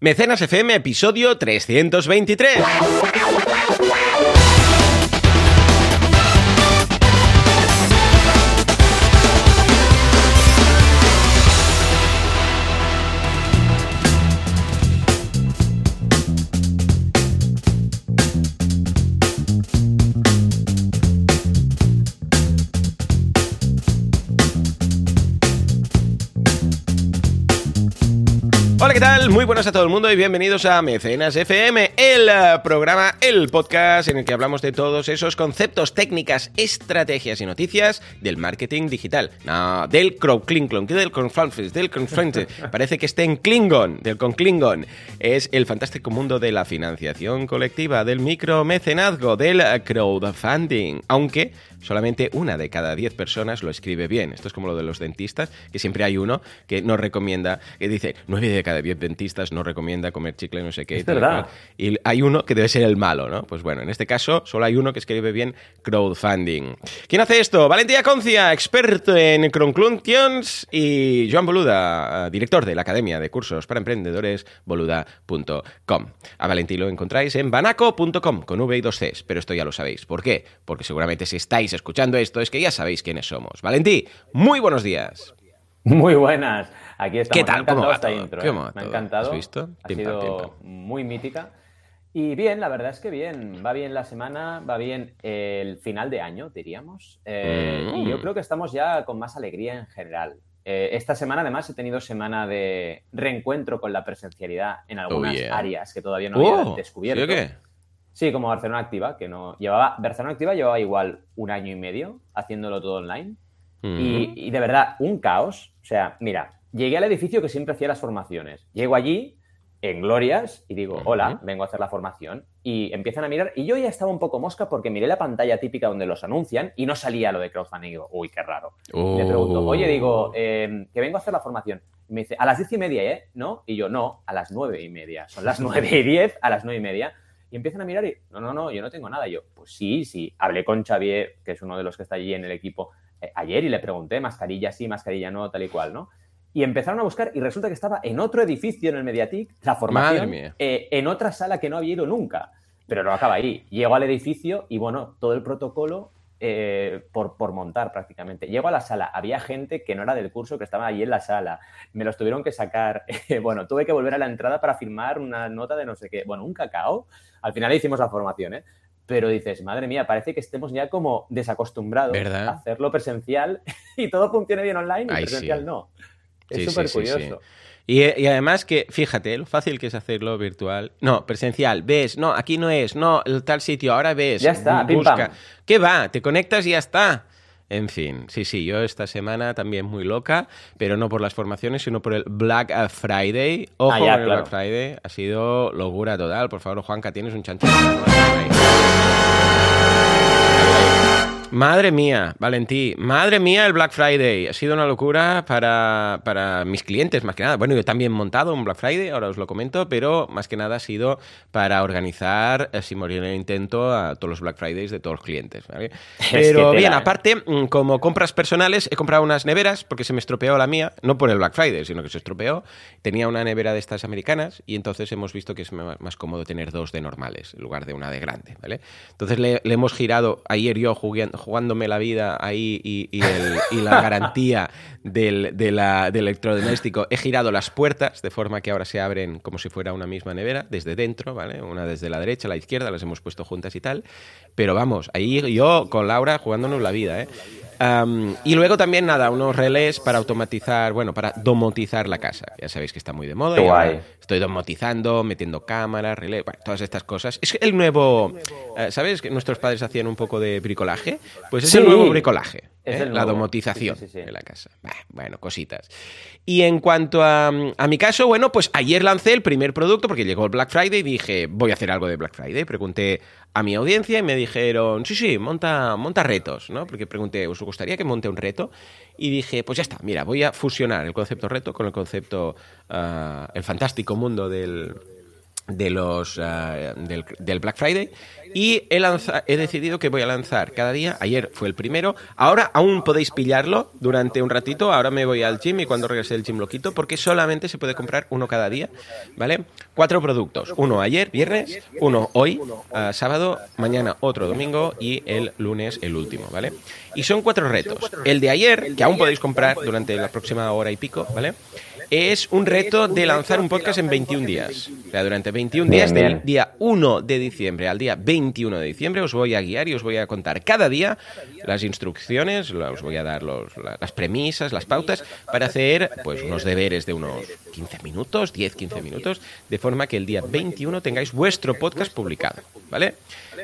Mecenas FM, episodio 323. Buenas a todo el mundo y bienvenidos a Mecenas FM, el eh, programa, el podcast en el que hablamos de todos esos conceptos, técnicas, estrategias y noticias del marketing digital. No, del crowdklingon, del conflanfes, del conflante. Parece que esté en Klingon, del conclingon. Es el fantástico mundo de la financiación colectiva, del micromecenazgo, del crowdfunding. Aunque solamente una de cada diez personas lo escribe bien. Esto es como lo de los dentistas, que siempre hay uno que no recomienda, que dice, nueve de cada diez dentistas no recomienda comer chicle, no sé qué. Es verdad. Y hay uno que debe ser el malo, ¿no? Pues bueno, en este caso solo hay uno que escribe bien crowdfunding. ¿Quién hace esto? Valentía Concia, experto en conclusions y Joan Boluda, eh, director de la Academia de Cursos para Emprendedores, boluda.com. A Valentí lo encontráis en banaco.com con V y dos Cs, pero esto ya lo sabéis. ¿Por qué? Porque seguramente si estáis escuchando esto es que ya sabéis quiénes somos. Valentí, muy buenos días. Muy buenas. Aquí estamos. ¿Qué tal? Me ha ¿Cómo va esta todo? intro. ¿Cómo ¿eh? va Me ha encantado. ¿Has visto? Ha Pim, sido pim, muy mítica. Y bien, la verdad es que bien. Va bien la semana, va bien el final de año, diríamos. Eh, Mm. Y yo creo que estamos ya con más alegría en general. Eh, esta semana, además, he tenido semana de reencuentro con la presencialidad en algunas yeah. áreas que todavía no había Oh, descubierto. ¿sí o qué? Sí, como Barcelona Activa, que no llevaba. Barcelona Activa llevaba igual un año y medio haciéndolo todo online. Y, y de verdad, un caos. O sea, mira, llegué al edificio que siempre hacía las formaciones. Llego allí, en glorias, y digo, hola, vengo a hacer la formación. Y empiezan a mirar. Y yo ya estaba un poco mosca porque miré la pantalla típica donde los anuncian y no salía lo de crowdfunding. Y digo, uy, qué raro. Y le pregunto, Oh. oye, digo, eh, que vengo a hacer la formación. Y me dice, a las diez y media, ¿eh? ¿No? Y yo, no, a las nueve y media. Son las nueve y diez, a las nueve y media. Y empiezan a mirar y, no, no, no, yo no tengo nada. Y yo, pues sí, sí. Hablé con Xavier, que es uno de los que está allí en el equipo, eh, ayer y le pregunté, mascarilla sí, mascarilla no, tal y cual, ¿no? Y empezaron a buscar y resulta que estaba en otro edificio en el Mediatic, la formación, eh, en otra sala que no había ido nunca. Pero no acaba ahí. Llego al edificio y, bueno, todo el protocolo eh, por, por montar prácticamente. Llego a la sala, había gente que no era del curso que estaba allí en la sala. Me los tuvieron que sacar. bueno, tuve que volver a la entrada para firmar una nota de no sé qué. Bueno, un cacao. Al final hicimos la formación, ¿eh? Pero dices, madre mía, parece que estemos ya como desacostumbrados ¿Verdad? a hacerlo presencial y todo funcione bien online y Ay, presencial sí. no. Es súper sí, sí. curioso. Y, y además que, fíjate, lo fácil que es hacerlo virtual. No, presencial, ves, no, aquí no es, no, el tal sitio, ahora ves. Ya está, pim, busca. pam. ¿Qué va? Te conectas y ya está. En fin, sí, sí, yo esta semana también muy loca, pero no por las formaciones, sino por el Black Friday. Ojo Ah, con ya, el claro. Black Friday, ha sido locura total. Por favor, Juanca, tienes un chancho. Madre mía, Valentí, madre mía el Black Friday. Ha sido una locura para, para mis clientes, más que nada. Bueno, yo también he montado un Black Friday, ahora os lo comento, pero más que nada ha sido para organizar, eh, sin morir en el intento, a todos los Black Fridays de todos los clientes. ¿vale? Pero bien, ¿eh? aparte, mm, como compras personales, he comprado unas neveras porque se me estropeó la mía, no por el Black Friday, sino que se estropeó. Tenía una nevera de estas americanas y entonces hemos visto que es más cómodo tener dos de normales en lugar de una de grande, ¿vale? Entonces le, le hemos girado, ayer yo juguen- jugándome la vida ahí y, el- y la garantía del, de la- del electrodoméstico, he girado las puertas de forma que ahora se abren como si fuera una misma nevera, desde dentro, ¿vale? Una desde la derecha, la izquierda, las hemos puesto juntas y tal. Pero vamos, ahí yo con Laura jugándonos la vida, ¿eh? Y luego también, nada, unos relés para automatizar, bueno, para domotizar la casa. Ya sabéis que está muy de moda. Y ahora. Estoy domotizando, metiendo cámaras, relés, bueno, todas estas cosas. Es el nuevo, eh, ¿sabes? Que nuestros padres hacían un poco de bricolaje. Pues es el nuevo bricolaje. ¿Eh? La domotización Sí, sí, sí, sí. de la casa. Bah, bueno, cositas. Y en cuanto a, a mi caso, bueno, pues ayer lancé el primer producto porque llegó el Black Friday y dije, voy a hacer algo de Black Friday. Pregunté a mi audiencia y me dijeron, sí, sí, monta, monta retos, ¿no? Porque pregunté, ¿os gustaría que monte un reto? Y dije, pues ya está, mira, voy a fusionar el concepto reto con el concepto, ah, el fantástico mundo del, de los uh, del, Black Friday y he, lanza, he decidido que voy a lanzar cada día. Ayer fue el primero. Ahora aún podéis pillarlo durante un ratito. Ahora me voy al gym y cuando regrese del gym lo quito porque solamente se puede comprar uno cada día. ¿Vale? Cuatro productos. Uno ayer, viernes, uno hoy, uh, sábado, mañana otro domingo y el lunes el último. ¿Vale? Y son cuatro retos. El de ayer, que aún podéis comprar durante la próxima hora y pico, ¿vale? Es un reto de lanzar un podcast en 21 días. O sea, durante 21 días, bien, bien. del día 1 de diciembre al día 21 de diciembre, os voy a guiar y os voy a contar cada día las instrucciones, os voy a dar los, las premisas, las pautas, para hacer pues unos deberes de unos 15 minutos, 10, 15 minutos, de forma que el día 21 tengáis vuestro podcast publicado, ¿vale?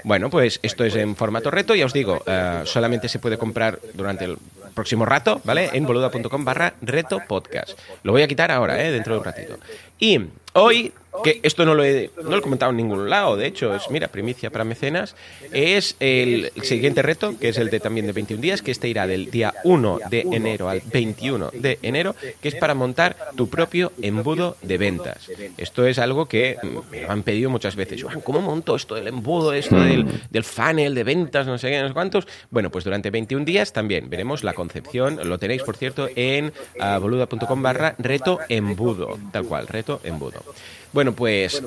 Bueno, pues esto es en formato reto, ya os digo, uh, solamente se puede comprar durante el próximo rato, ¿vale? En boluda.com barra reto podcast. Lo voy a quitar ahora, ¿eh? Dentro de un ratito. Y hoy que esto no lo, he, no lo he comentado en ningún lado, de hecho, es, mira, primicia para mecenas, es el siguiente reto, que es el de también de 21 días, que este irá del día 1 de enero al 21 de enero, que es para montar tu propio embudo de ventas. Esto es algo que me lo han pedido muchas veces. ¿cómo monto esto del embudo, esto del, del funnel de ventas, no sé qué, no sé cuántos? Bueno, pues durante 21 días también veremos la concepción, lo tenéis, por cierto, en uh, boluda.com barra reto embudo, tal cual, reto embudo. Bueno, pues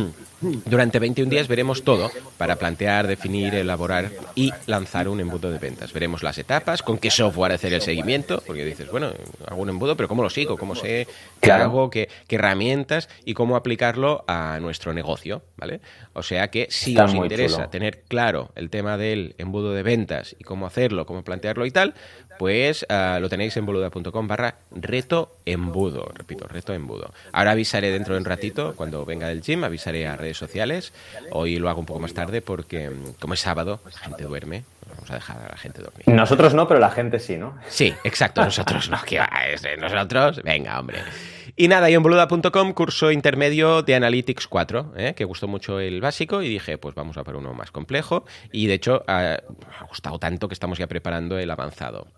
durante 21 días veremos todo para plantear, definir, elaborar y lanzar un embudo de ventas. Veremos las etapas, con qué software hacer el seguimiento, porque dices, bueno, hago un embudo, pero ¿cómo lo sigo? ¿Cómo sé qué hago? Qué, qué, herramientas? Y cómo aplicarlo a nuestro negocio, ¿vale? O sea que si Está os interesa chulo. tener claro el tema del embudo de ventas y cómo hacerlo, cómo plantearlo y tal, pues uh, lo tenéis en boluda.com barra reto embudo. Repito, reto embudo. Ahora avisaré dentro de un ratito, cuando venga del gym, avisaré a redes sociales. Hoy lo hago un poco más tarde porque, como es sábado, la gente duerme. Vamos a dejar a la gente dormir. Nosotros no, pero la gente sí, ¿no? Sí, exacto, nosotros no. ¿Qué va? Nosotros, venga, hombre. Y nada, y en boluda.com curso intermedio de Analytics 4, ¿eh? que gustó mucho el básico y dije, pues vamos a por uno más complejo. Y de hecho, ha, ha gustado tanto que estamos ya preparando el avanzado.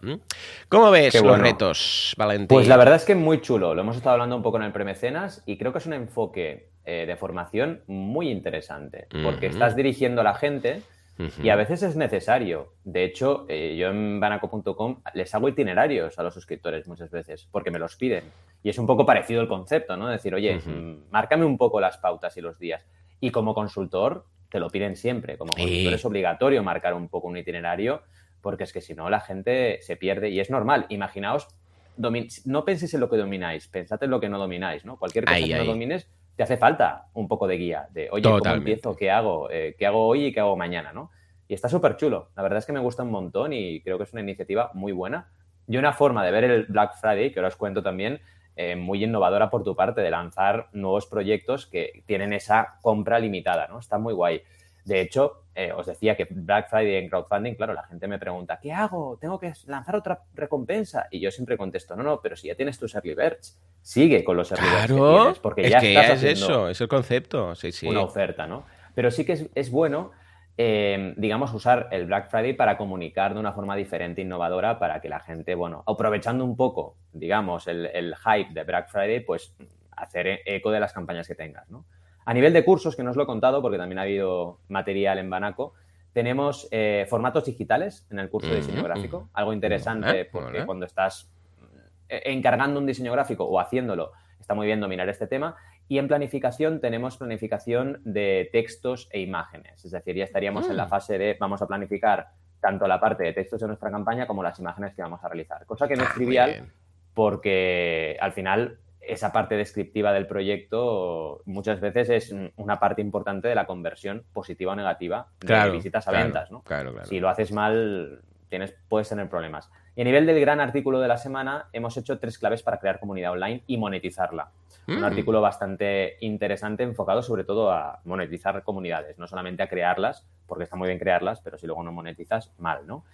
¿Cómo ves bueno. los retos, Valentín? Pues la verdad es que muy chulo. Lo hemos estado hablando un poco en el premecenas y creo que es un enfoque eh, de formación muy interesante, porque uh -huh. estás dirigiendo a la gente Uh -huh. Y a veces es necesario. De hecho, eh, yo en banaco.com les hago itinerarios a los suscriptores muchas veces, porque me los piden. Y es un poco parecido el concepto, ¿no? Decir, oye, uh -huh. márcame un poco las pautas y los días. Y como consultor, te lo piden siempre. Como consultor es obligatorio marcar un poco un itinerario, porque es que si no, la gente se pierde. Y es normal. Imaginaos, no penséis en lo que domináis, pensad en lo que no domináis, ¿no? Cualquier cosa que ay. no domines te hace falta un poco de guía, de, oye, Totalmente. ¿cómo empiezo? ¿Qué hago? Eh, ¿Qué hago hoy y qué hago mañana? ¿no? Y está súper chulo. La verdad es que me gusta un montón y creo que es una iniciativa muy buena. Y una forma de ver el Black Friday, que ahora os cuento también, eh, muy innovadora por tu parte, de lanzar nuevos proyectos que tienen esa compra limitada, ¿no? Está muy guay. De hecho, eh, os decía que Black Friday en crowdfunding, claro, la gente me pregunta, ¿qué hago? ¿Tengo que lanzar otra recompensa? Y yo siempre contesto, no, no, pero si ya tienes tus early birds, sigue con los early birds claro, que tienes, porque es ya que estás es haciendo eso, es el concepto, sí, sí. una oferta, ¿no? Pero sí que es, es bueno, eh, digamos, usar el Black Friday para comunicar de una forma diferente, innovadora, para que la gente, bueno, aprovechando un poco, digamos, el, el hype de Black Friday, pues hacer eco de las campañas que tengas, ¿no? A nivel de cursos, que no os lo he contado porque también ha habido material en Banaco, tenemos eh, formatos digitales en el curso de diseño gráfico, algo interesante porque cuando estás eh, encargando un diseño gráfico o haciéndolo, está muy bien dominar este tema. Y en planificación tenemos planificación de textos e imágenes, es decir, ya estaríamos mm. en la fase de vamos a planificar tanto la parte de textos de nuestra campaña como las imágenes que vamos a realizar, cosa que no es Ah, trivial porque al final esa parte descriptiva del proyecto muchas veces es una parte importante de la conversión positiva o negativa de claro, visitas a claro, ventas. ¿no? Claro, claro. Si lo haces mal, tienes, puedes tener problemas. Y a nivel del gran artículo de la semana, hemos hecho tres claves para crear comunidad online y monetizarla. Mm. Un artículo bastante interesante enfocado sobre todo a monetizar comunidades, no solamente a crearlas, porque está muy bien crearlas, pero si luego no monetizas, mal, ¿no?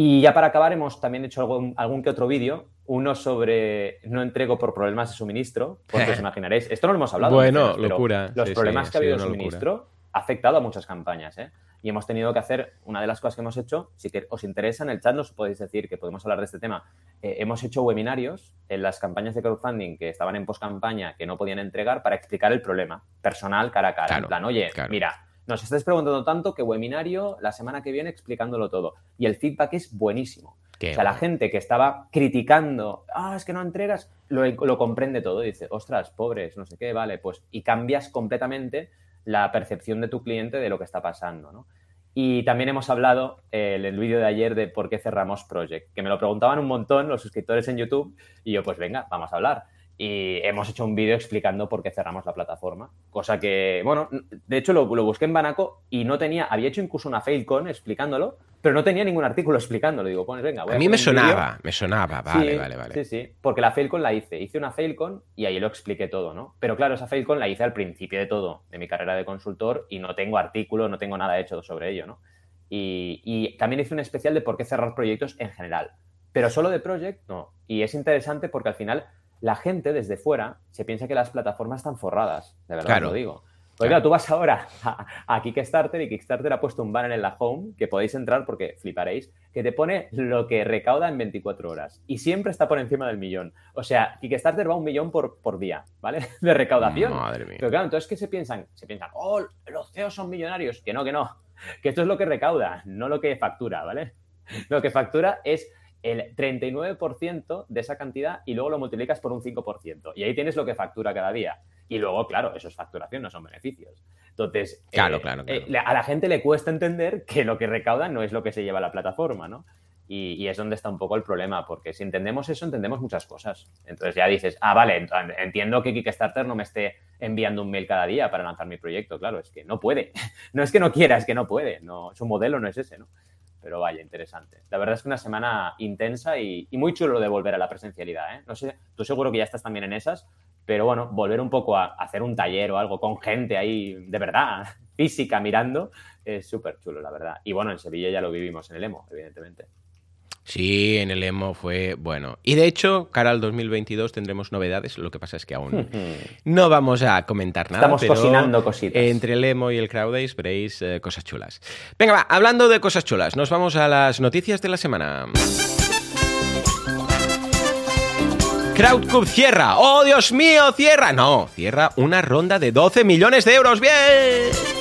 Y ya para acabar, hemos también hecho algún, algún que otro vídeo, uno sobre no entrego por problemas de suministro, porque os imaginaréis, esto no lo hemos hablado. Bueno, veces, locura. Los sí, problemas sí, que ha habido de suministro ha afectado a muchas campañas. ¿eh? y hemos tenido que hacer, una de las cosas que hemos hecho, si que os interesa en el chat nos podéis decir que podemos hablar de este tema, eh, hemos hecho webinarios en las campañas de crowdfunding que estaban en post-campaña que no podían entregar para explicar el problema personal cara a cara. en plan, oye, mira, nos estáis preguntando tanto que webinario la semana que viene explicándolo todo. Y el feedback es buenísimo. o sea, la gente que estaba criticando, ah, es que no entregas, lo, lo comprende todo. dice, ostras, pobres, no sé qué, vale, pues, y cambias completamente la percepción de tu cliente de lo que está pasando, ¿no? Y también hemos hablado eh, en el vídeo de ayer de por qué cerramos Project, que me lo preguntaban un montón los suscriptores en YouTube y yo pues venga, vamos a hablar y hemos hecho un vídeo explicando por qué cerramos la plataforma. Cosa que, bueno, de hecho lo, busqué en Banaco y no tenía, había hecho incluso una failcon explicándolo, pero no tenía ningún artículo explicándolo. Digo, pues venga, voy a, a mí me sonaba, me sonaba, vale, vale, vale. Sí, sí, porque la failcon la hice, hice una failcon y ahí lo expliqué todo, ¿no? Pero claro, esa failcon la hice al principio de todo, de mi carrera de consultor y no tengo artículo, no tengo nada hecho sobre ello, ¿no? Y, y también hice un especial de por qué cerrar proyectos en general. Pero solo de Project, no. Y es interesante porque al final la gente desde fuera se piensa que las plataformas están forradas, de verdad lo digo. Pues tú vas ahora a, Kickstarter y Kickstarter ha puesto un banner en la home que podéis entrar porque fliparéis, que te pone lo que recauda en 24 horas y siempre está por encima del millón. O sea, Kickstarter va un millón por, por día, ¿vale? De recaudación. Madre mía. Pero claro, entonces, ¿qué se piensan? Se piensan, oh, los CEOs son millonarios. Que no, que no. Que esto es lo que recauda, no lo que factura, ¿vale? Lo que factura es el 39% de esa cantidad y luego lo multiplicas por un 5%. Y ahí tienes lo que factura cada día. Y luego, claro, eso es facturación, no son beneficios. Entonces, claro, eh, claro, eh, a la gente le cuesta entender que lo que recauda no es lo que se lleva a la plataforma, ¿no? Y, es donde está un poco el problema, porque si entendemos eso, entendemos muchas cosas. Entonces ya dices, ah, vale, entiendo que Kickstarter no me esté enviando un mail cada día para lanzar mi proyecto. Claro, es que no puede. No es que no quiera, es que no puede. No, su modelo no es ese, ¿no? Pero vaya, interesante. La verdad es que una semana intensa y, muy chulo de volver a la presencialidad. ¿eh? No sé, tú seguro que ya estás también en esas, pero bueno, volver un poco a, hacer un taller o algo con gente ahí de verdad, física, mirando, es súper chulo, la verdad. Y bueno, en Sevilla ya lo vivimos en el EMO, evidentemente. Sí, en el emo fue bueno. Y de hecho, cara al 2022 tendremos novedades. Lo que pasa es que aún no vamos a comentar nada. Estamos cocinando cositas. Entre el emo y el Crowdays veréis eh, cosas chulas. Venga, va, hablando de cosas chulas, nos vamos a las noticias de la semana. Crowdcube cierra. ¡Oh, Dios mío! ¡Cierra! No, cierra una ronda de 12 millones de euros. ¡Bien!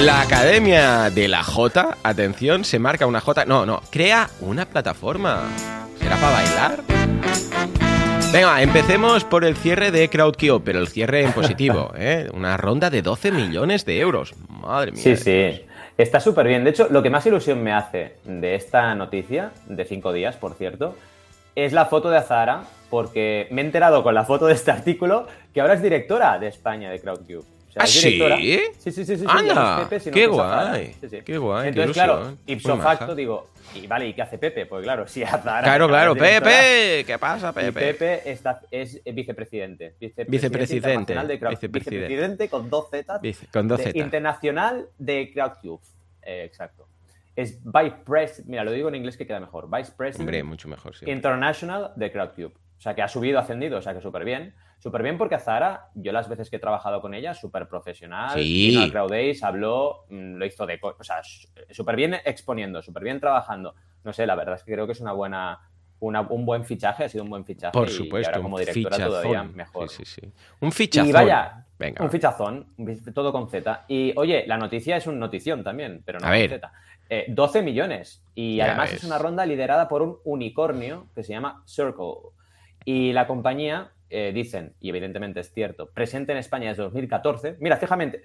La Academia de la J, atención, se marca una J. No, no, crea una plataforma. ¿Será para bailar? Venga, empecemos por el cierre de CrowdKio, pero el cierre en positivo, ¿eh? Una ronda de 12 millones de euros. Madre mía. Sí, sí. Está súper bien. De hecho, lo que más ilusión me hace de esta noticia, de cinco días, por cierto, es la foto de Azara, porque me he enterado con la foto de este artículo que ahora es directora de España de CrowdCube. ¿Ah, sí? Sí, sí, sí, sí. Anda, qué guay. Qué guay. Entonces, claro, ipso facto digo, y vale, ¿y qué hace Pepe? Pues claro, si Azara. Claro, claro, Pepe, ¿qué pasa, Pepe? Pepe está, es vicepresidente. Vicepresidente. Vicepresidente. vicepresidente. con dos Z. con dos Z. Internacional de CrowdCube. Eh, exacto. Es Vice President, mira, lo digo en inglés que queda mejor. Vice President. Hombre, mucho mejor. International de CrowdCube. O sea, que ha subido, ascendido, o sea, que súper bien. Súper bien porque Zara, yo las veces que he trabajado con ella, súper profesional. Sí. Vino Crowd Days, habló, mm, lo hizo de... O sea, súper bien exponiendo, súper bien trabajando. No sé, la verdad es que creo que es una buena... un buen fichaje, ha sido un buen fichaje. Por supuesto. Y ahora como directora todavía mejor. Sí, sí, sí. Un fichazón. Y vaya, Venga, un fichazón, todo con Z. Y oye, la noticia es un notición también, pero no con Z. 12 eh, millones. Y además es una ronda liderada por un unicornio que se llama Circle. Y la compañía, eh, dicen, y evidentemente es cierto, presente en España desde 2014. Mira, fíjate,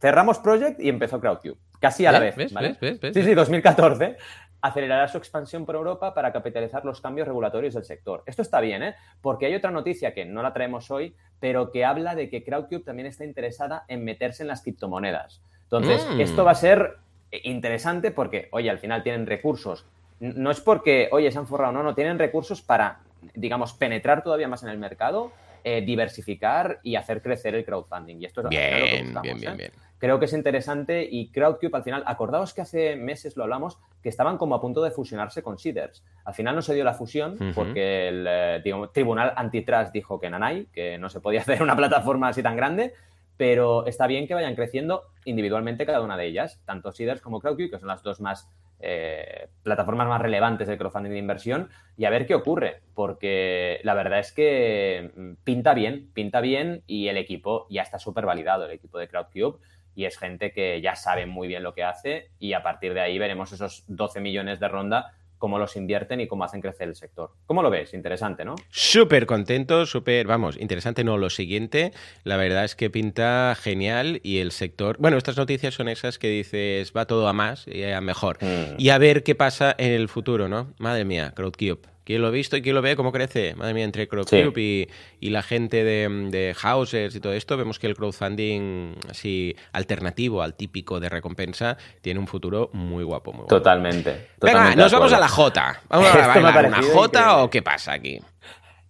cerramos Project y empezó Crowdcube, casi a la vez. ¿vale? sí, sí, 2014. Acelerará su expansión por Europa para capitalizar los cambios regulatorios del sector. Esto está bien, ¿eh? Porque hay otra noticia que no la traemos hoy, pero que habla de que Crowdcube también está interesada en meterse en las criptomonedas. Entonces, mm. esto va a ser interesante porque, oye, al final tienen recursos. No es porque, oye, se han forrado, no, no, tienen recursos para digamos, penetrar todavía más en el mercado, eh, diversificar y hacer crecer el crowdfunding. Y esto es bien, lo que bien, bien, ¿eh? Creo que es interesante y Crowdcube al final, acordaos que hace meses lo hablamos, que estaban como a punto de fusionarse con Seeders. Al final no se dio la fusión porque el eh, tribunal antitrust dijo que nanay, que no se podía hacer una plataforma así tan grande, pero está bien que vayan creciendo individualmente cada una de ellas, tanto Seeders como CrowdQ, que son las dos más eh, plataformas más relevantes de crowdfunding de inversión, y a ver qué ocurre, porque la verdad es que mm, pinta bien, pinta bien y el equipo ya está súper validado, el equipo de CrowdCube, y es gente que ya sabe muy bien lo que hace y a partir de ahí veremos esos 12 millones de ronda cómo los invierten y cómo hacen crecer el sector. ¿Cómo lo ves? Interesante, ¿no? Súper contento, súper, vamos, interesante no, lo siguiente, la verdad es que pinta genial y el sector, bueno, estas noticias son esas que dices, va todo a más y a mejor. Mm. Y a ver qué pasa en el futuro, ¿no? Madre mía, CrowdCube. ¿Quién lo ha visto y quién lo ve? ¿Cómo crece? Madre mía, entre CrowdCube y, la gente de, de Housers y todo esto, vemos que el crowdfunding así alternativo al típico de recompensa tiene un futuro muy guapo, muy guapo. Totalmente. Venga, nos vamos a la J. ¿Vamos a bailar una J o qué pasa aquí?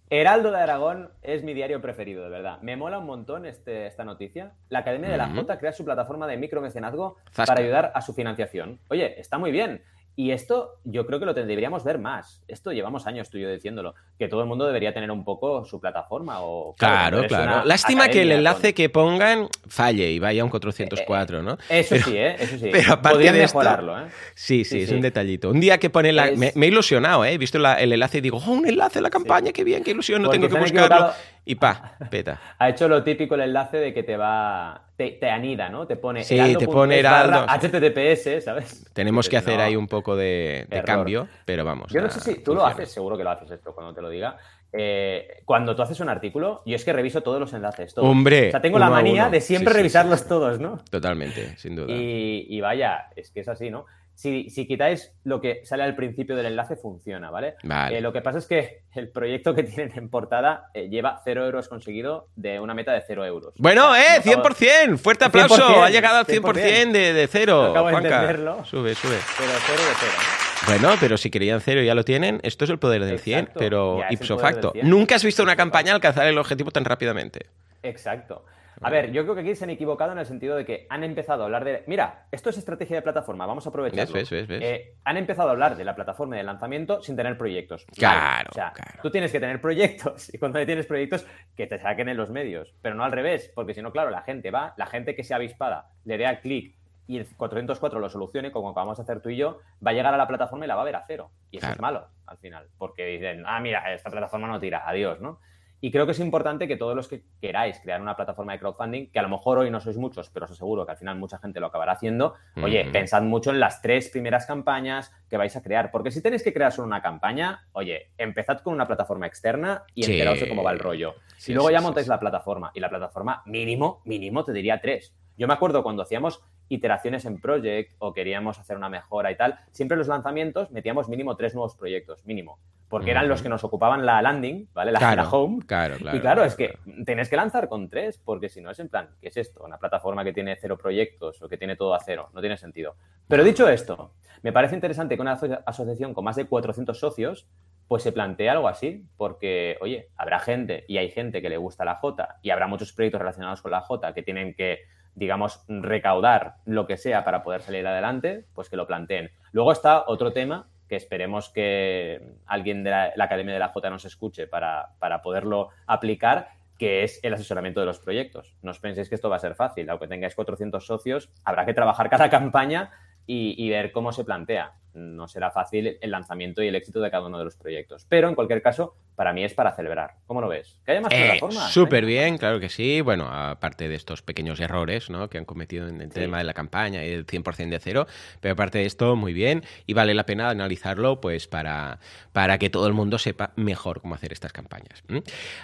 Heraldo de Aragón es mi diario preferido, de verdad. Me mola un montón este, esta noticia. La Academia de la J crea su plataforma de micromecenazgo para ayudar a su financiación. Oye, está muy bien. Y esto yo creo que lo deberíamos ver más. Esto llevamos años tú y yo diciéndolo, que todo el mundo debería tener un poco su plataforma. O, claro, claro. Lástima que el enlace que pongan falle y vaya a un 404, ¿no? Eso sí, ¿eh? Eso sí. Pero aparte de mejorarlo, ¿eh? Sí, sí, es un detallito. Un día que pone la... Me, he ilusionado, ¿eh? He visto el enlace y digo, oh, un enlace a la campaña, qué bien, qué ilusión, no tengo que buscarlo. Y pa, peta. Ha hecho lo típico el enlace de que te va te, anida, ¿no? Te pone sí, te pone Heraldo. HTTPS, ¿sabes? Tenemos que hacer ahí un poco de, cambio, pero vamos. Yo no sé si tú lo haces, seguro que lo haces esto cuando te lo diga. Eh, cuando tú haces un artículo, yo es que reviso todos los enlaces. Todos. Hombre. O sea, tengo la manía de siempre revisarlos todos, ¿no? Totalmente, sin duda. y, vaya, es que es así, ¿no? Si, quitáis lo que sale al principio del enlace, funciona, ¿vale? vale. Eh, lo que pasa es que el proyecto que tienen en portada eh, lleva 0 euros conseguido de una meta de 0 euros. Bueno, ¡eh! ¡100%! ¡Fuerte aplauso! ha llegado al 100%, de, de, cero. Acabo de entenderlo. Sube, sube. Pero cero de cero. Bueno, pero si querían cero y ya lo tienen, esto es el poder del 100, pero ipso facto. Nunca has visto una campaña alcanzar el objetivo tan rápidamente. Exacto. A ver, yo creo que aquí se han equivocado en el sentido de que han empezado a hablar de. Mira, esto es estrategia de plataforma, vamos a aprovecharlo. Eh, han empezado a hablar de la plataforma de lanzamiento sin tener proyectos. Claro. O sea, tú tienes que tener proyectos y cuando tienes proyectos, que te saquen en los medios. Pero no al revés, porque si no, claro, la gente va, la gente que sea avispada le dé al clic y el 404 lo solucione, como vamos a hacer tú y yo, va a llegar a la plataforma y la va a ver a cero. Y eso es malo al final, porque dicen, ah, mira, esta plataforma no tira, adiós, ¿no? Y creo que es importante que todos los que queráis crear una plataforma de crowdfunding, que a lo mejor hoy no sois muchos, pero os aseguro que al final mucha gente lo acabará haciendo, oye, pensad mucho en las tres primeras campañas que vais a crear. Porque si tenéis que crear solo una campaña, oye, empezad con una plataforma externa y enteraos de cómo va el rollo. y luego ya montáis la plataforma. Y la plataforma mínimo, mínimo, te diría tres. Yo me acuerdo cuando hacíamos iteraciones en Project o queríamos hacer una mejora y tal, siempre en los lanzamientos metíamos mínimo tres nuevos proyectos, mínimo porque eran los que nos ocupaban la landing, ¿vale? La, home. Claro, claro. Y claro, es que tenéis que lanzar con tres, porque si no es en plan, ¿qué es esto? Una plataforma que tiene cero proyectos o que tiene todo a cero. No tiene sentido. Pero dicho esto, me parece interesante que una asociación con más de 400 socios pues se plantee algo así, porque, oye, habrá gente y hay gente que le gusta la J y habrá muchos proyectos relacionados con la J que tienen que, digamos, recaudar lo que sea para poder salir adelante, pues que lo planteen. Luego está otro tema que esperemos que alguien de la, Academia de la J nos escuche para, para, poderlo aplicar, que es el asesoramiento de los proyectos. No os penséis que esto va a ser fácil. Aunque tengáis 400 socios, habrá que trabajar cada campaña y, y ver cómo se plantea. No será fácil el lanzamiento y el éxito de cada uno de los proyectos. Pero en cualquier caso, para mí es para celebrar. ¿Cómo lo ves? Que haya más eh, plataformas. Súper bien, claro que sí. Bueno, aparte de estos pequeños errores ¿no? que han cometido en el tema de la campaña y el 100% de cero, pero aparte de esto, muy bien. Y vale la pena analizarlo pues para, para que todo el mundo sepa mejor cómo hacer estas campañas.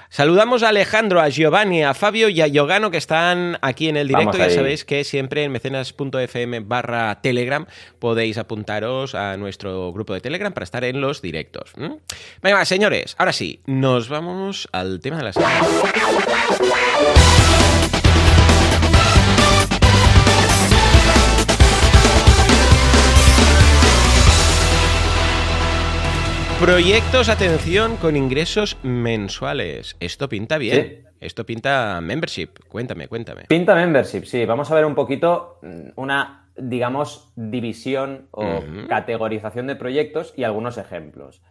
Saludamos a Alejandro, a Giovanni, a Fabio y a Yogano que están aquí en el directo. Ya sabéis que siempre en mecenas.fm barra Telegram podéis apuntaros a nuestro grupo de Telegram para estar en los directos. Venga, señores, ahora sí nos vamos al tema de la semana. Proyectos, atención, con ingresos mensuales. Esto pinta bien. Esto pinta membership. Cuéntame, cuéntame. Pinta membership, sí. Vamos a ver un poquito mm, una, digamos, división o categorización de proyectos y algunos ejemplos.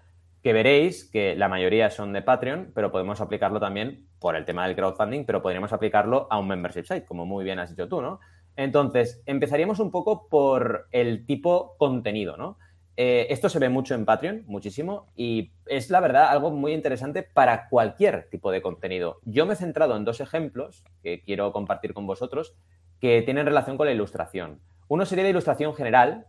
que veréis que la mayoría son de Patreon, pero podemos aplicarlo también por el tema del crowdfunding, pero podríamos aplicarlo a un membership site, como muy bien has dicho tú, ¿no? Entonces, empezaríamos un poco por el tipo contenido, ¿no? Eh, esto se ve mucho en Patreon, muchísimo, y es la verdad algo muy interesante para cualquier tipo de contenido. Yo me he centrado en dos ejemplos que quiero compartir con vosotros que tienen relación con la ilustración. Uno sería de ilustración general,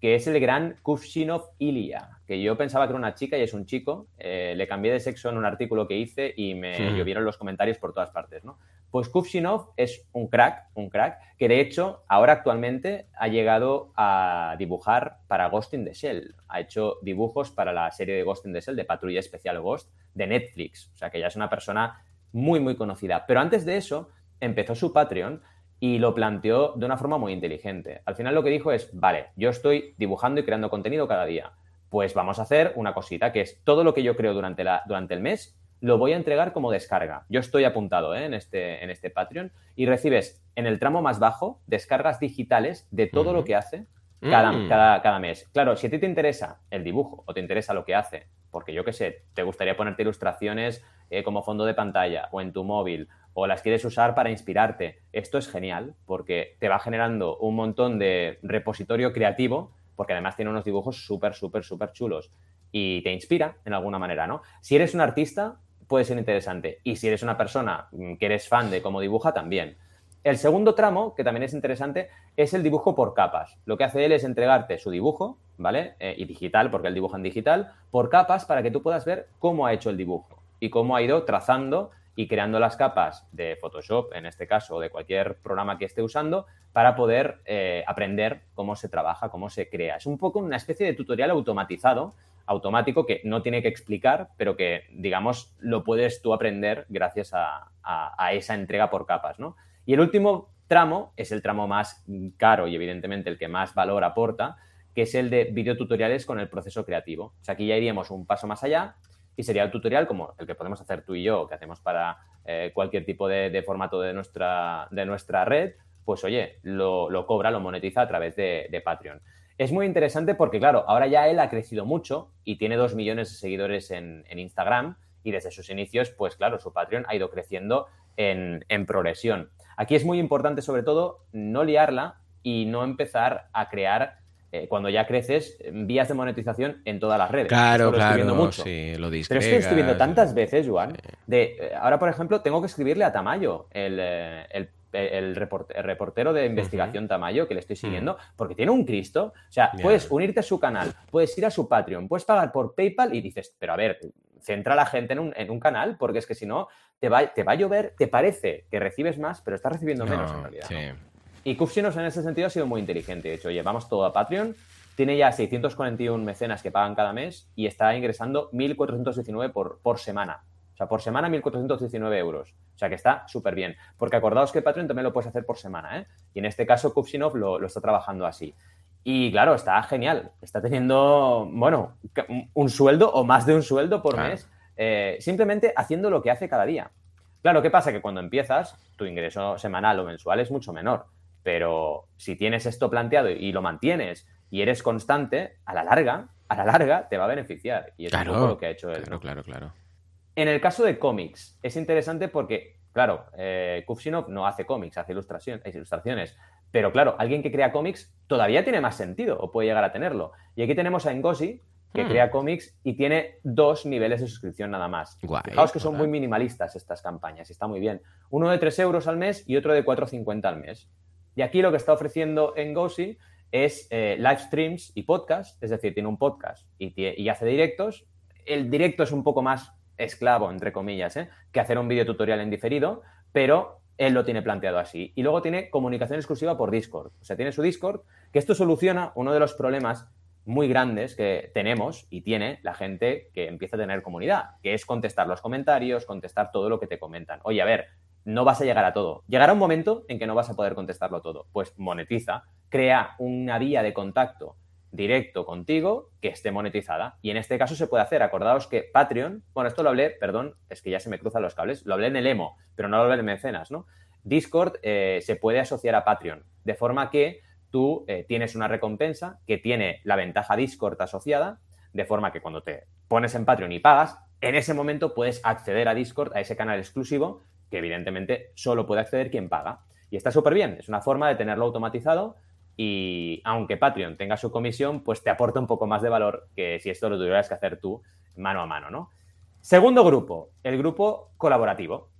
que es el gran Kuvshinov Ilya, que yo pensaba que era una chica y es un chico. Eh, le cambié de sexo en un artículo que hice y me llovieron los comentarios por todas partes, ¿no? Pues Kuvshinov es un crack, un crack, que de hecho ahora actualmente ha llegado a dibujar para Ghost in the Shell. Ha hecho dibujos para la serie de Ghost in the Shell, de Patrulla Especial Ghost, de Netflix. O sea que ya es una persona muy, muy conocida. Pero antes de eso, empezó su Patreon y lo planteó de una forma muy inteligente. Al final lo que dijo es, vale, yo estoy dibujando y creando contenido cada día. Pues vamos a hacer una cosita, que es todo lo que yo creo durante, la, durante el mes, lo voy a entregar como descarga. Yo estoy apuntado ¿eh? en, este, en este Patreon y recibes en el tramo más bajo descargas digitales de todo lo que hace cada, mm. cada, cada, mes. Claro, si a ti te interesa el dibujo o te interesa lo que hace, porque yo qué sé, te gustaría ponerte ilustraciones eh, como fondo de pantalla o en tu móvil o las quieres usar para inspirarte. Esto es genial porque te va generando un montón de repositorio creativo, porque además tiene unos dibujos súper, súper, súper chulos y te inspira en alguna manera, ¿no? Si eres un artista, puede ser interesante. Y si eres una persona mm, que eres fan de cómo dibuja, también. El segundo tramo, que también es interesante, es el dibujo por capas. Lo que hace él es entregarte su dibujo, ¿vale? Eh, y digital, porque él dibuja en digital, por capas para que tú puedas ver cómo ha hecho el dibujo y cómo ha ido trazando y creando las capas de Photoshop, en este caso, o de cualquier programa que esté usando, para poder eh, aprender cómo se trabaja, cómo se crea. Es un poco una especie de tutorial automatizado, automático, que no tiene que explicar, pero que, digamos, lo puedes tú aprender gracias a, esa entrega por capas, ¿no? Y el último tramo es el tramo más caro y, evidentemente, el que más valor aporta, que es el de videotutoriales con el proceso creativo. O sea, aquí ya iríamos un paso más allá y sería el tutorial como el que podemos hacer tú y yo, que hacemos para eh, cualquier tipo de, formato de nuestra, de nuestra red, pues oye, lo, cobra, lo monetiza a través de, Patreon. Es muy interesante porque, claro, ahora ya él ha crecido mucho y tiene dos millones de seguidores en, Instagram y desde sus inicios, pues claro, su Patreon ha ido creciendo en, en progresión. Aquí es muy importante, sobre todo, no liarla y no empezar a crear eh, cuando ya creces, vías de monetización en todas las redes. Claro, claro, mucho. Sí, lo Pero es que estoy viendo tantas veces, Juan, de eh, ahora, por ejemplo, tengo que escribirle a Tamayo, el, eh, el, reportero de investigación Tamayo, que le estoy siguiendo, porque tiene un Cristo. O sea, puedes unirte a su canal, puedes ir a su Patreon, puedes pagar por PayPal y dices, pero a ver, centra a la gente en un, en un, canal, porque es que si no, te va, te va a llover, te parece que recibes más, pero estás recibiendo menos en realidad. Sí. Y Cufsinos en ese sentido ha sido muy inteligente. De hecho, llevamos todo a Patreon. Tiene ya 641 mecenas que pagan cada mes y está ingresando 1.419 por, por semana. O sea, por semana 1.419 euros. O sea, que está súper bien. Porque acordaos que Patreon también lo puedes hacer por semana, ¿eh? Y en este caso, Kupsinov lo, lo está trabajando así. Y claro, está genial. Está teniendo, bueno, un sueldo o más de un sueldo por mes, eh, simplemente haciendo lo que hace cada día. Claro, ¿qué pasa? Que cuando empiezas, tu ingreso semanal o mensual es mucho menor. Pero si tienes esto planteado y lo mantienes y eres constante, a la larga, a la larga te va a beneficiar. Y es claro, lo que ha hecho él. Claro, claro, claro. En el caso de cómics, es interesante porque, claro, eh, Kufshinov no hace cómics, hace ilustraciones. Pero claro, alguien que crea cómics todavía tiene más sentido o puede llegar a tenerlo. Y aquí tenemos a Ngozi, que hmm. crea cómics y tiene dos niveles de suscripción nada más. Fijaos que son muy minimalistas estas campañas y está muy bien. Uno de 3 euros al mes y otro de 4,50 al mes. Y aquí lo que está ofreciendo en Gosi es eh, live streams y podcast, es decir, tiene un podcast y, hace directos. El directo es un poco más esclavo, entre comillas, ¿eh? que hacer un video tutorial en diferido, pero él lo tiene planteado así. Y luego tiene comunicación exclusiva por Discord. O sea, tiene su Discord, que esto soluciona uno de los problemas muy grandes que tenemos y tiene la gente que empieza a tener comunidad, que es contestar los comentarios, contestar todo lo que te comentan. Oye, a ver, no vas a llegar a todo. Llegará un momento en que no vas a poder contestarlo todo. Pues monetiza, crea una vía de contacto directo contigo que esté monetizada. Y en este caso se puede hacer. Acordaos que Patreon, bueno, esto lo hablé, perdón, es que ya se me cruzan los cables, lo hablé en el emo, pero no lo hablé en mecenas, ¿no? Discord eh, se puede asociar a Patreon, de forma que tú eh, tienes una recompensa que tiene la ventaja Discord asociada, de forma que cuando te pones en Patreon y pagas, en ese momento puedes acceder a Discord, a ese canal exclusivo, que evidentemente solo puede acceder quien paga. Y está súper bien, es una forma de tenerlo automatizado y aunque Patreon tenga su comisión, pues te aporta un poco más de valor que si esto lo tuvieras que hacer tú mano a mano, ¿no? Segundo grupo, el grupo colaborativo.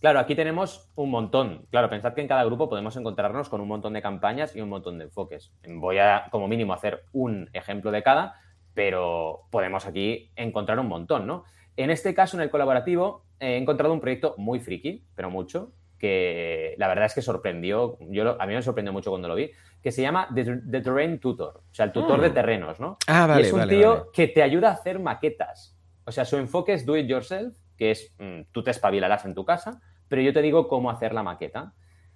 Claro, aquí tenemos un montón. Claro, pensad que en cada grupo podemos encontrarnos con un montón de campañas y un montón de enfoques. Voy a, como mínimo, hacer un ejemplo de cada, pero podemos aquí encontrar un montón, ¿no? En este caso, en el colaborativo, he encontrado un proyecto muy friki, pero mucho, que la verdad es que sorprendió, yo a mí me sorprendió mucho cuando lo vi, que se llama The, Terrain Tutor, o sea, el tutor de mm. terrenos, ¿no? Ah, vale, y es un tío que te ayuda a hacer maquetas. O sea, su enfoque es do it yourself, que es mm, tú te espabilarás en tu casa, pero yo te digo cómo hacer la maqueta.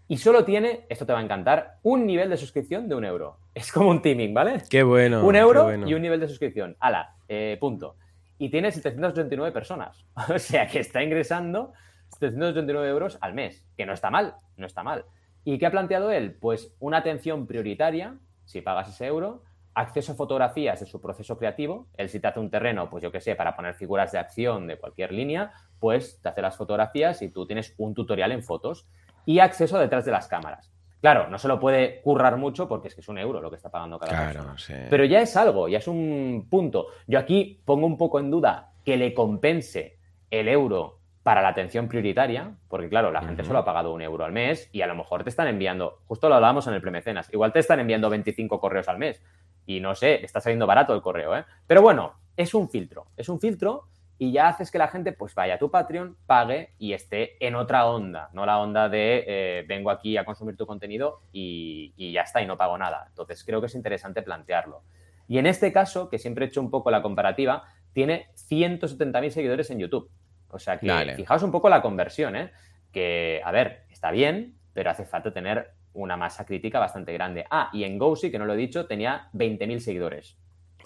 Y solo tiene, esto te va a encantar, un nivel de suscripción de un euro. Es como un teaming, ¿vale? Qué bueno. Un euro bueno. y un nivel de suscripción. Ala, eh, punto. Y tiene 789 personas. O sea que está ingresando 789 euros al mes, que no está mal, no está mal. ¿Y qué ha planteado él? Pues una atención prioritaria, si pagas ese euro, acceso a fotografías de su proceso creativo. Él si te hace un terreno, pues yo qué sé, para poner figuras de acción de cualquier línea, pues te hace las fotografías y tú tienes un tutorial en fotos. Y acceso detrás de las cámaras. Claro, no se lo puede currar mucho porque es que es un euro lo que está pagando cada claro, Pero ya es algo, ya es un punto. Yo aquí pongo un poco en duda que le compense el euro para la atención prioritaria, porque claro, la gente solo ha pagado un euro al mes y a lo mejor te están enviando, justo lo hablábamos en el premecenas, igual te están enviando 25 correos al mes y no sé, está saliendo barato el correo, ¿eh? Pero bueno, es un filtro, es un filtro y ya haces que la gente pues vaya a tu Patreon, pague y esté en otra onda, no la onda de eh, vengo aquí a consumir tu contenido y, y ya está y no pago nada. Entonces creo que es interesante plantearlo. Y en este caso, que siempre he hecho un poco la comparativa, tiene 170.000 seguidores en YouTube. O sea que fijaos un poco la conversión, ¿eh? Que, a ver, está bien, pero hace falta tener una masa crítica bastante grande. Ah, y en Goosey, que no lo he dicho, tenía 20.000 seguidores.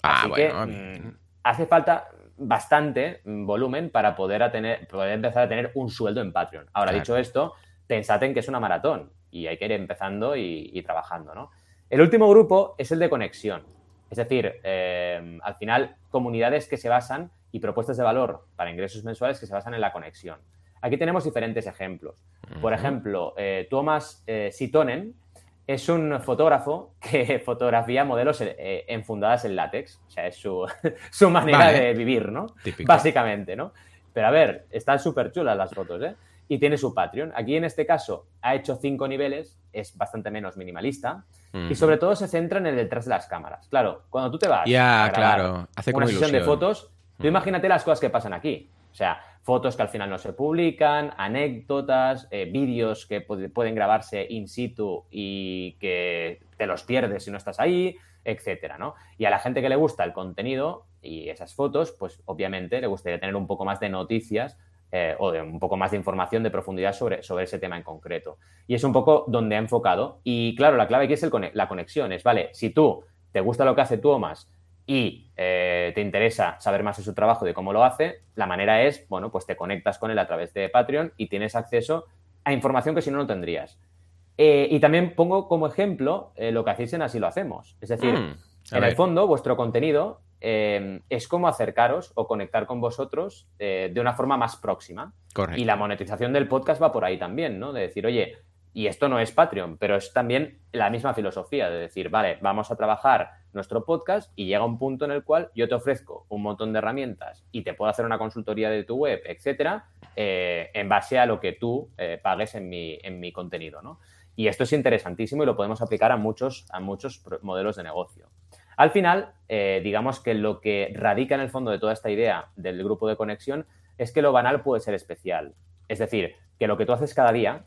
Ah, Así bueno. Que, mm, hace falta bastante volumen para poder, tener, poder empezar a tener un sueldo en Patreon. Ahora, dicho esto, pensad en que es una maratón y hay que ir empezando y, trabajando, ¿no? El último grupo es el de conexión. Es decir, eh, al final, comunidades que se basan y propuestas de valor para ingresos mensuales que se basan en la conexión. Aquí tenemos diferentes ejemplos. Por ejemplo, eh, Thomas eh, Sitonen es un fotógrafo que fotografía modelos eh, enfundadas en látex. O sea, es su, su manera de vivir, ¿no? Básicamente, ¿no? Pero a ver, están súper chulas las fotos, ¿eh? Y tiene su Patreon. Aquí en este caso ha hecho cinco niveles, es bastante menos minimalista y sobre todo se centra en el detrás de las cámaras. Claro, cuando tú te vas a claro. Hace una sesión de fotos, Tú imagínate las cosas que pasan aquí. O sea, fotos que al final no se publican, anécdotas, eh, vídeos que pueden grabarse in situ y que te los pierdes si no estás ahí, etcétera, ¿no? Y a la gente que le gusta el contenido y esas fotos, pues obviamente le gustaría tener un poco más de noticias eh, o un poco más de información de profundidad sobre, sobre ese tema en concreto. Y es un poco donde ha enfocado. Y claro, la clave aquí es el, la conexión. Es, vale, si tú te gusta lo que hace Thomas y eh, te interesa saber más de su trabajo de cómo lo hace, la manera es, bueno, pues te conectas con él a través de Patreon y tienes acceso a información que si no, no tendrías. Eh, y también pongo como ejemplo eh, lo que hacéis en Así lo hacemos. Es decir, mm, en el fondo, vuestro contenido es como acercaros o conectar con vosotros de una forma más próxima. Correcto. Y la monetización del podcast va por ahí también, ¿no? De decir, oye, y esto no es Patreon, pero es también la misma filosofía de decir, vale, vamos a trabajar nuestro podcast y llega un punto en el cual yo te ofrezco un montón de herramientas y te puedo hacer una consultoría de tu web, etcétera, eh, en base a lo que tú eh, pagues en mi, en mi contenido, ¿no? Y esto es interesantísimo y lo podemos aplicar a muchos, a muchos modelos de negocio. Al final, eh, digamos que lo que radica en el fondo de toda esta idea del grupo de conexión es que lo banal puede ser especial. Es decir, que lo que tú haces cada día,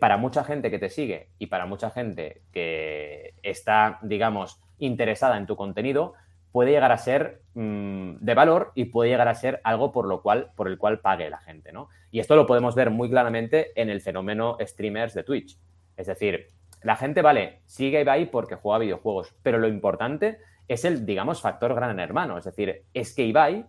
para mucha gente que te sigue y para mucha gente que está, digamos, interesada en tu contenido puede llegar a ser mm, de valor y puede llegar a ser algo por lo cual, por el cual pague la gente, ¿no? Y esto lo podemos ver muy claramente en el fenómeno streamers de Twitch. Es decir, la gente, vale, sigue a Ibai porque juega videojuegos, pero lo importante es el, digamos, factor gran hermano. Es decir, es que Ibai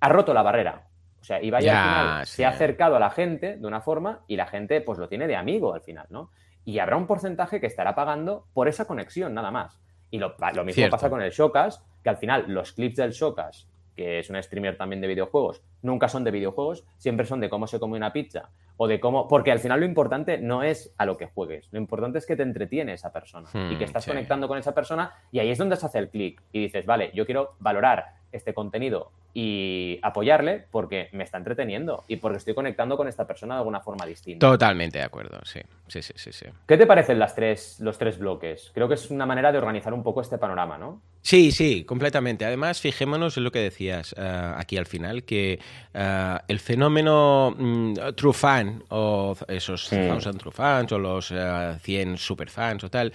ha roto la barrera. O sea, Ibai al final se ha acercado a la gente de una forma y la gente pues lo tiene de amigo al final, ¿no? Y habrá un porcentaje que estará pagando por esa conexión, nada más. Y lo, mismo pasa con el Showcast, que al final los clips del Shocas, que es un streamer también de videojuegos, nunca son de videojuegos, siempre son de cómo se come una pizza o de cómo, porque al final lo importante no es a lo que juegues, lo importante es que te entretiene esa persona y que Hmm, estás sí. conectando con esa persona y ahí es donde se hace el clic y dices, vale, yo quiero valorar este contenido y apoyarle porque me está entreteniendo y porque estoy conectando con esta persona de alguna forma distinta. Totalmente de acuerdo, sí. Sí, sí, sí, sí. ¿Qué te parecen las tres, los tres bloques? Creo que es una manera de organizar un poco este panorama, ¿no? Sí, sí, completamente. Además, fijémonos en lo que decías eh, aquí al final, que eh, el fenómeno mm, true fan o esos Mm. 1000 true fans o los eh, 100 super fans o tal,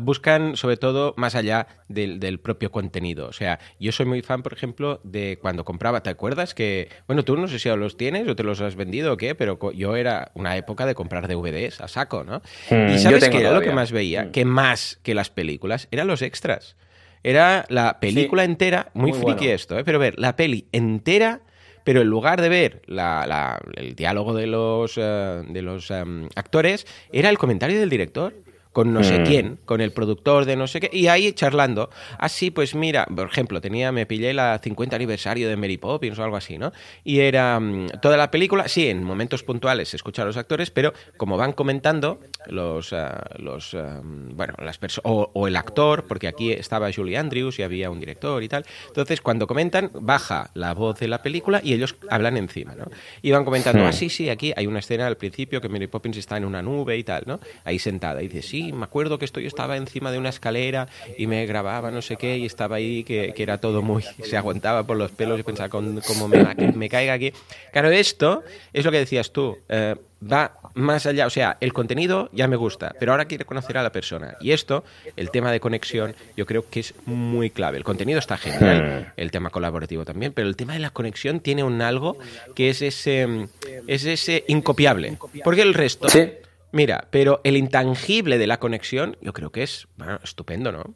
buscan sobre todo más allá del, del propio contenido. O sea, yo soy muy fan, por ejemplo, de cuando compraba, ¿te acuerdas que, bueno, tú no sé si los tienes o te los has vendido o qué, pero yo era una época de comprar DVDs a saco, ¿no? Mm, y sabes que era lo que más veía, Mm. que más que las películas, eran los extras. Era la película Sí, entera, muy, muy friki bueno. esto, ¿eh? pero ver la peli entera, pero en lugar de ver la- la- el diálogo de los, eh, de los em, actores, era el comentario del director con no sé Mm. quién, con el productor de no sé qué, y ahí charlando. Así, pues mira, por ejemplo, tenía, me pillé la 50 aniversario de Mary Poppins o algo así, ¿no? Y era mm, toda la película, sí, en momentos puntuales se escucha a los actores, pero como van comentando los, ah, los ah, bueno, las personas, o, o el actor, porque aquí estaba Julie Andrews y había un director y tal. Entonces, cuando comentan, baja la voz de la película y ellos hablan encima, ¿no? Y van comentando, Hmm. ah, sí, sí, aquí hay una escena al principio que Mary Poppins está en una nube y tal, ¿no? Ahí sentada. Y dice, sí, me acuerdo que esto yo estaba encima de una escalera y me grababa no sé qué y estaba ahí que, que era todo muy... se aguantaba por los pelos y pensaba con, cómo me, caiga aquí. Claro, esto es lo que decías tú. eh, va más allá, o sea, el contenido ya me gusta, pero ahora quiero conocer a la persona. Y esto, el tema de conexión, yo creo que es muy clave. El contenido está genial, el tema colaborativo también, pero el tema de la conexión tiene un algo que es ese, mm, es ese incopiable. Porque el resto, Sí. Mira, pero el intangible de la conexión, yo creo que es bueno, estupendo, ¿no?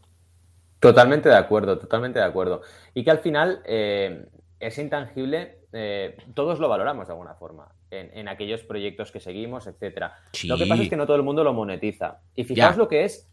Totalmente de acuerdo, totalmente de acuerdo. Y que al final eh, ese intangible eh, todos lo valoramos de alguna forma en, en aquellos proyectos que seguimos, etcétera. Sí. Lo que pasa es que no todo el mundo lo monetiza. Y fijaos Ya. lo que es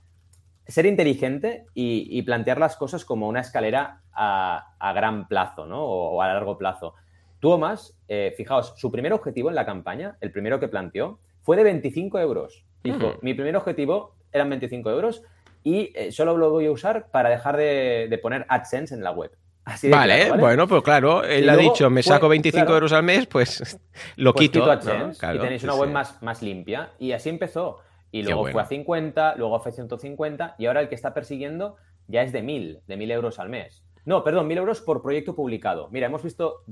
ser inteligente y, y plantear las cosas como una escalera a, a gran plazo, ¿no? O, o a largo plazo. Thomas, eh, fijaos, su primer objetivo en la campaña, el primero que planteó, fue de 25 euros. Dijo, Mm. mi primer objetivo eran 25 euros y eh, solo lo voy a usar para dejar de, de poner AdSense en la web. Así Vale, claro, ¿vale? bueno, pues claro, él Y ha luego dicho, me saco 25 claro. euros al mes, pues lo Pues quito. quito ¿no? AdSense Claro, y tenéis una web sí. más, más limpia. Y así empezó. Y luego bueno. fue a 50, luego fue a 150 y ahora el que está persiguiendo ya es de 1000, de 1000 euros al mes. No, perdón, 1000 euros por proyecto publicado. Mira, hemos visto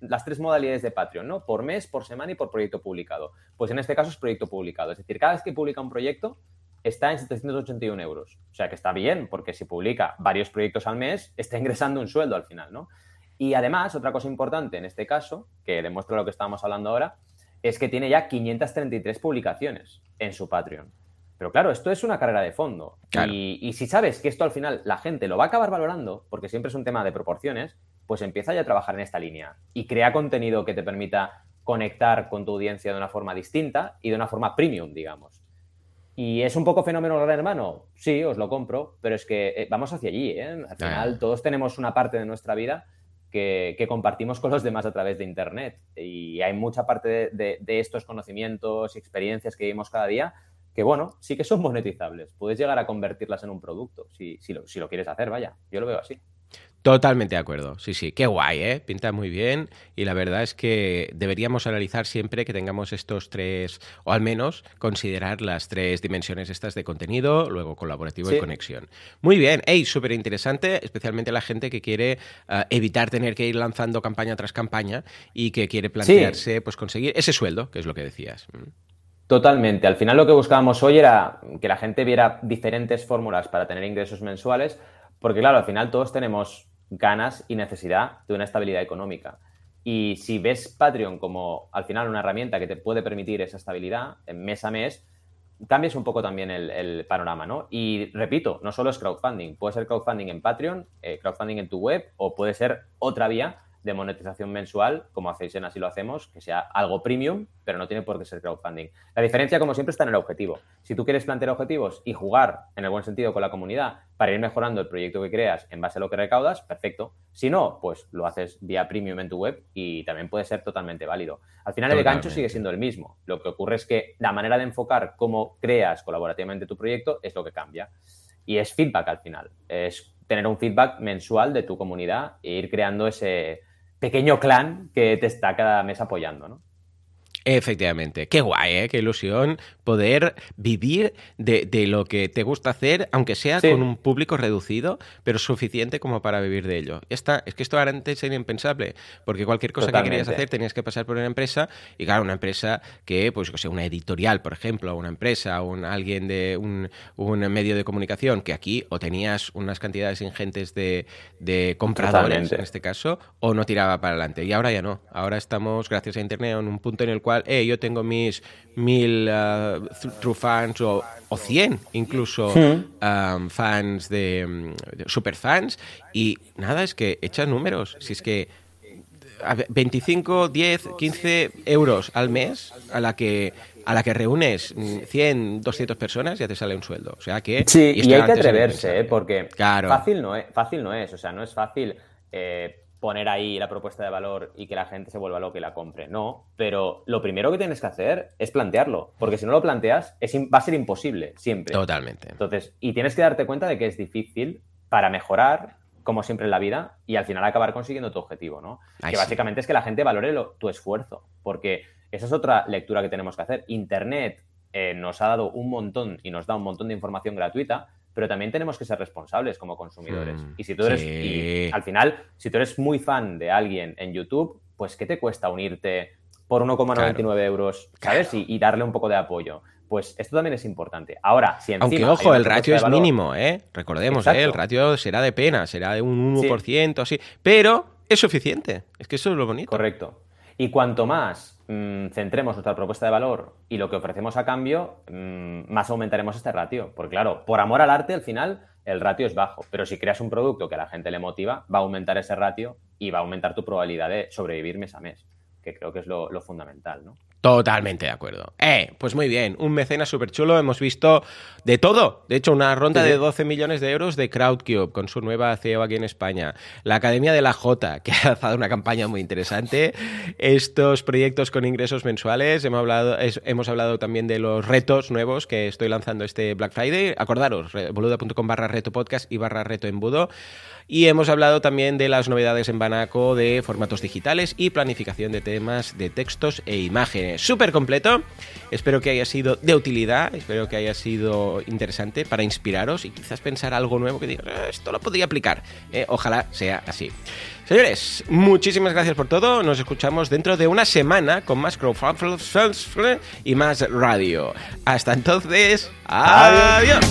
las tres modalidades de Patreon, ¿no? Por mes, por semana y por proyecto publicado. Pues en este caso es proyecto publicado. Es decir, cada vez que publica un proyecto está en 781 euros. O sea que está bien, porque si publica varios proyectos al mes, está ingresando un sueldo al final, ¿no? Y además, otra cosa importante en este caso, que demuestra lo que estábamos hablando ahora, es que tiene ya 533 publicaciones en su Patreon. Pero claro, esto es una carrera de fondo. Claro. Y, y si sabes que esto al final la gente lo va a acabar valorando, porque siempre es un tema de proporciones, pues empieza ya a trabajar en esta línea y crea contenido que te permita conectar con tu audiencia de una forma distinta y de una forma premium, digamos. ¿Y es un poco fenómeno gran hermano? Sí, os lo compro, pero es que eh, vamos hacia allí. ¿eh? Al final, todos tenemos una parte de nuestra vida que, que compartimos con los demás a través de Internet. Y hay mucha parte de, de- de estos conocimientos y experiencias que vivimos cada día que, bueno, sí que son monetizables. Puedes llegar a convertirlas en un producto, si, si lo, si lo quieres hacer, vaya. Yo lo veo así. Totalmente de acuerdo. Sí, sí, qué guay, ¿eh? Pinta muy bien y la verdad es que deberíamos analizar siempre que tengamos estos tres, o al menos considerar las tres dimensiones estas de contenido, luego colaborativo y conexión. Muy bien, hey, súper interesante, especialmente la gente que quiere ah, evitar tener que ir lanzando campaña tras campaña y que quiere plantearse, pues conseguir ese sueldo, que es lo que decías. Mm. Totalmente. Al final lo que buscábamos hoy era que la gente viera diferentes fórmulas para tener ingresos mensuales, porque claro, al final todos tenemos ganas y necesidad de una estabilidad económica. Y si ves Patreon como al final una herramienta que te puede permitir esa estabilidad mes a mes, cambias un poco también el, el panorama, ¿no? Y repito, no solo es crowdfunding, puede ser crowdfunding en Patreon, eh, crowdfunding en tu web o puede ser otra vía de monetización mensual, como hacéis en Así lo hacemos, que sea algo premium, pero no tiene por qué ser crowdfunding. La diferencia, como siempre, está en el objetivo. Si tú quieres plantear objetivos y jugar, en el buen sentido, con la comunidad para ir mejorando el proyecto que creas en base a lo que recaudas, perfecto. Si no, pues lo haces vía premium en tu web y también puede ser totalmente válido. Al final, el gancho sigue siendo el mismo. Lo que ocurre es que la manera de enfocar cómo creas colaborativamente tu proyecto es lo que cambia. Y es feedback al final. Es tener un feedback mensual de tu comunidad e ir creando ese pequeño clan que te está cada mes apoyando, ¿no? Efectivamente, qué guay, ¿eh? qué ilusión poder vivir de, lo que te gusta hacer, aunque sea con un público reducido, pero suficiente como para vivir de ello. Esta, es que esto antes era impensable, porque cualquier cosa que querías hacer tenías que pasar por una empresa, y claro, una empresa que, pues, o sea, una editorial, por ejemplo, una empresa, un, alguien de un, medio de comunicación, que aquí o tenías unas cantidades ingentes de, de compradores, en este caso, o no tiraba para adelante. Y ahora ya no. Ahora estamos, gracias a Internet, en un punto en el cual eh, yo tengo mis mil uh, true fans o, o 100 incluso um, fans de, super fans y nada, es que echa números. Si es que 25, 10, 15 euros al mes a la que a la que reúnes 100, 200 personas ya te sale un sueldo. O sea que... Sí, y, hay que atreverse, ¿eh? porque fácil, no es, fácil no es. O sea, no es fácil eh, poner ahí la propuesta de valor y que la gente se vuelva loca y la compre. No, pero lo primero que tienes que hacer es plantearlo, porque si no lo planteas es va a ser imposible siempre. Totalmente. Entonces, y tienes que darte cuenta de que es difícil para mejorar, como siempre en la vida, y al final acabar consiguiendo tu objetivo, ¿no? que básicamente es que la gente valore tu esfuerzo, porque esa es otra lectura que tenemos que hacer. Internet eh, nos ha dado un montón y nos da un montón de información gratuita, pero también tenemos que ser responsables como consumidores. Hmm, y si tú eres, y al final, si tú eres muy fan de alguien en YouTube, pues ¿qué te cuesta unirte por 1,99 euros, ¿sabes? Y, darle un poco de apoyo. Pues esto también es importante. Ahora, si encima Aunque, ojo, el ratio es mínimo, ¿eh? Recordemos, ¿eh? El ratio será de pena, será de un 1%, así. Pero es suficiente. Es que eso es lo bonito. Correcto. Y cuanto más mm, centremos nuestra propuesta de valor y lo que ofrecemos a cambio, mm, más aumentaremos este ratio. Porque claro, por amor al arte, al final el ratio es bajo. Pero si creas un producto que a la gente le motiva, va a aumentar ese ratio y va a aumentar tu probabilidad de sobrevivir mes a mes, que creo que es lo, lo fundamental, ¿no? Totalmente de acuerdo. Eh, pues muy bien, un mecenas súper chulo. Hemos visto de todo. De hecho, una ronda de 12 millones de euros de Crowdcube con su nueva CEO aquí en España. La Academia de la J, que ha lanzado una campaña muy interesante. Estos proyectos con ingresos mensuales. Hemos hablado, hemos hablado también de los retos nuevos que estoy lanzando este Black Friday. Acordaros, boluda.com barra reto podcast y barra reto embudo. Y hemos hablado también de las novedades en Banaco de formatos digitales y planificación de temas de textos e imágenes. Súper completo. Espero que haya sido de utilidad, espero que haya sido interesante para inspiraros y quizás pensar algo nuevo que diga, ah, esto lo podría aplicar. Eh, ojalá sea así. Señores, muchísimas gracias por todo. Nos escuchamos dentro de una semana con más crowdfunding y más radio. Hasta entonces, adiós.